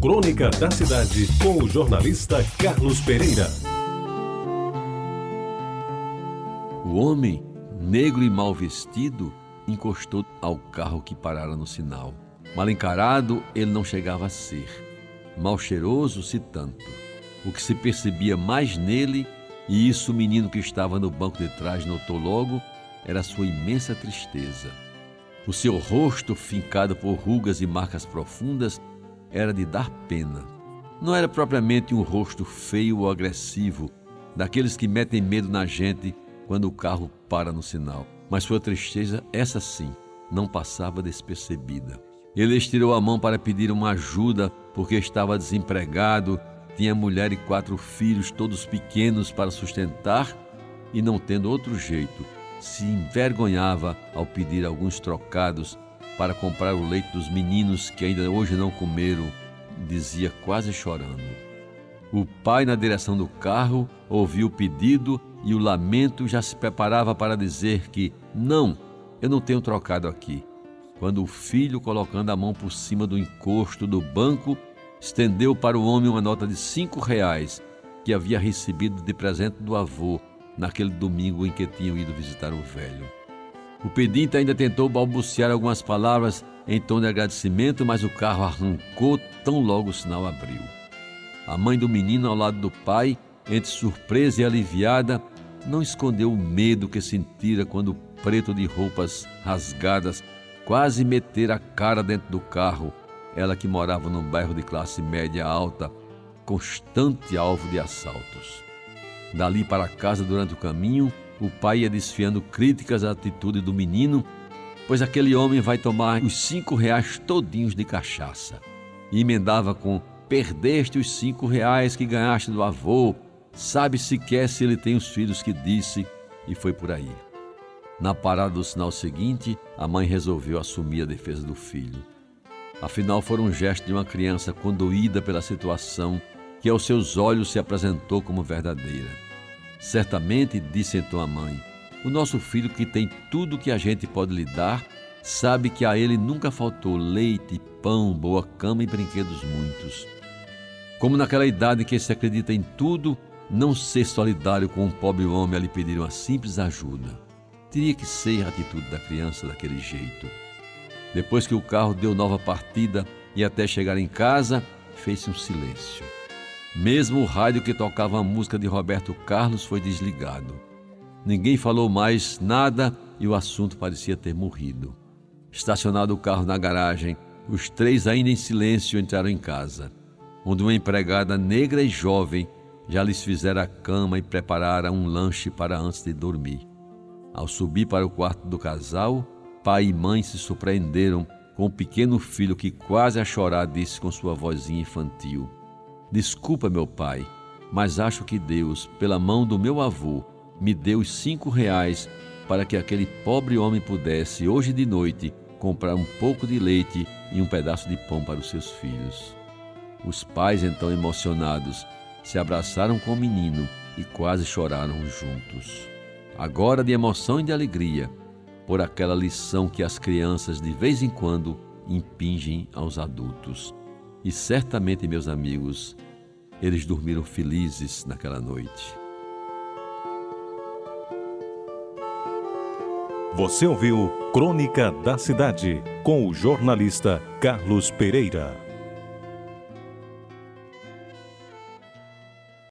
Crônica da Cidade, com o jornalista Carlos Pereira. O homem, negro e mal vestido, encostou ao carro que parara no sinal. Mal encarado, ele não chegava a ser. Mal cheiroso, se tanto. O que se percebia mais nele, e isso o menino que estava no banco de trás notou logo, era sua imensa tristeza. O seu rosto, fincado por rugas e marcas profundas, era de dar pena. Não era propriamente um rosto feio ou agressivo, daqueles que metem medo na gente quando o carro para no sinal. Mas sua tristeza, essa sim, não passava despercebida. Ele estirou a mão para pedir uma ajuda porque estava desempregado, tinha mulher e quatro filhos, todos pequenos para sustentar e não tendo outro jeito, se envergonhava ao pedir alguns trocados para comprar o leite dos meninos que ainda hoje não comeram, dizia quase chorando. O pai, na direção do carro, ouviu o pedido e o lamento já se preparava para dizer que não, eu não tenho trocado aqui. Quando o filho, colocando a mão por cima do encosto do banco, estendeu para o homem uma nota de cinco reais que havia recebido de presente do avô naquele domingo em que tinham ido visitar o velho. O pedinte ainda tentou balbuciar algumas palavras em tom de agradecimento, mas o carro arrancou tão logo o sinal abriu. A mãe do menino ao lado do pai, entre surpresa e aliviada, não escondeu o medo que sentira quando o preto de roupas rasgadas quase metera a cara dentro do carro, ela que morava num bairro de classe média alta, constante alvo de assaltos. Dali para casa durante o caminho, o pai ia desfiando críticas à atitude do menino, pois aquele homem vai tomar os cinco reais todinhos de cachaça. E emendava com: Perdeste os cinco reais que ganhaste do avô, sabe sequer se ele tem os filhos que disse, e foi por aí. Na parada do sinal seguinte, a mãe resolveu assumir a defesa do filho. Afinal, foi um gesto de uma criança condoída pela situação que aos seus olhos se apresentou como verdadeira. Certamente, disse então a mãe, o nosso filho que tem tudo que a gente pode lhe dar, sabe que a ele nunca faltou leite, pão, boa cama e brinquedos muitos. Como naquela idade que se acredita em tudo, não ser solidário com um pobre homem a lhe pedir uma simples ajuda. Teria que ser a atitude da criança daquele jeito. Depois que o carro deu nova partida e até chegar em casa, fez-se um silêncio. Mesmo o rádio que tocava a música de Roberto Carlos foi desligado. Ninguém falou mais nada e o assunto parecia ter morrido. Estacionado o carro na garagem, os três, ainda em silêncio, entraram em casa, onde uma empregada negra e jovem já lhes fizera a cama e preparara um lanche para antes de dormir. Ao subir para o quarto do casal, pai e mãe se surpreenderam com o pequeno filho que quase a chorar disse com sua vozinha infantil: Desculpa, meu pai, mas acho que Deus, pela mão do meu avô, me deu cinco reais para que aquele pobre homem pudesse, hoje de noite, comprar um pouco de leite e um pedaço de pão para os seus filhos. Os pais, então emocionados, se abraçaram com o menino e quase choraram juntos. Agora de emoção e de alegria, por aquela lição que as crianças de vez em quando impingem aos adultos. E certamente, meus amigos, eles dormiram felizes naquela noite. Você ouviu Crônica da Cidade com o jornalista Carlos Pereira.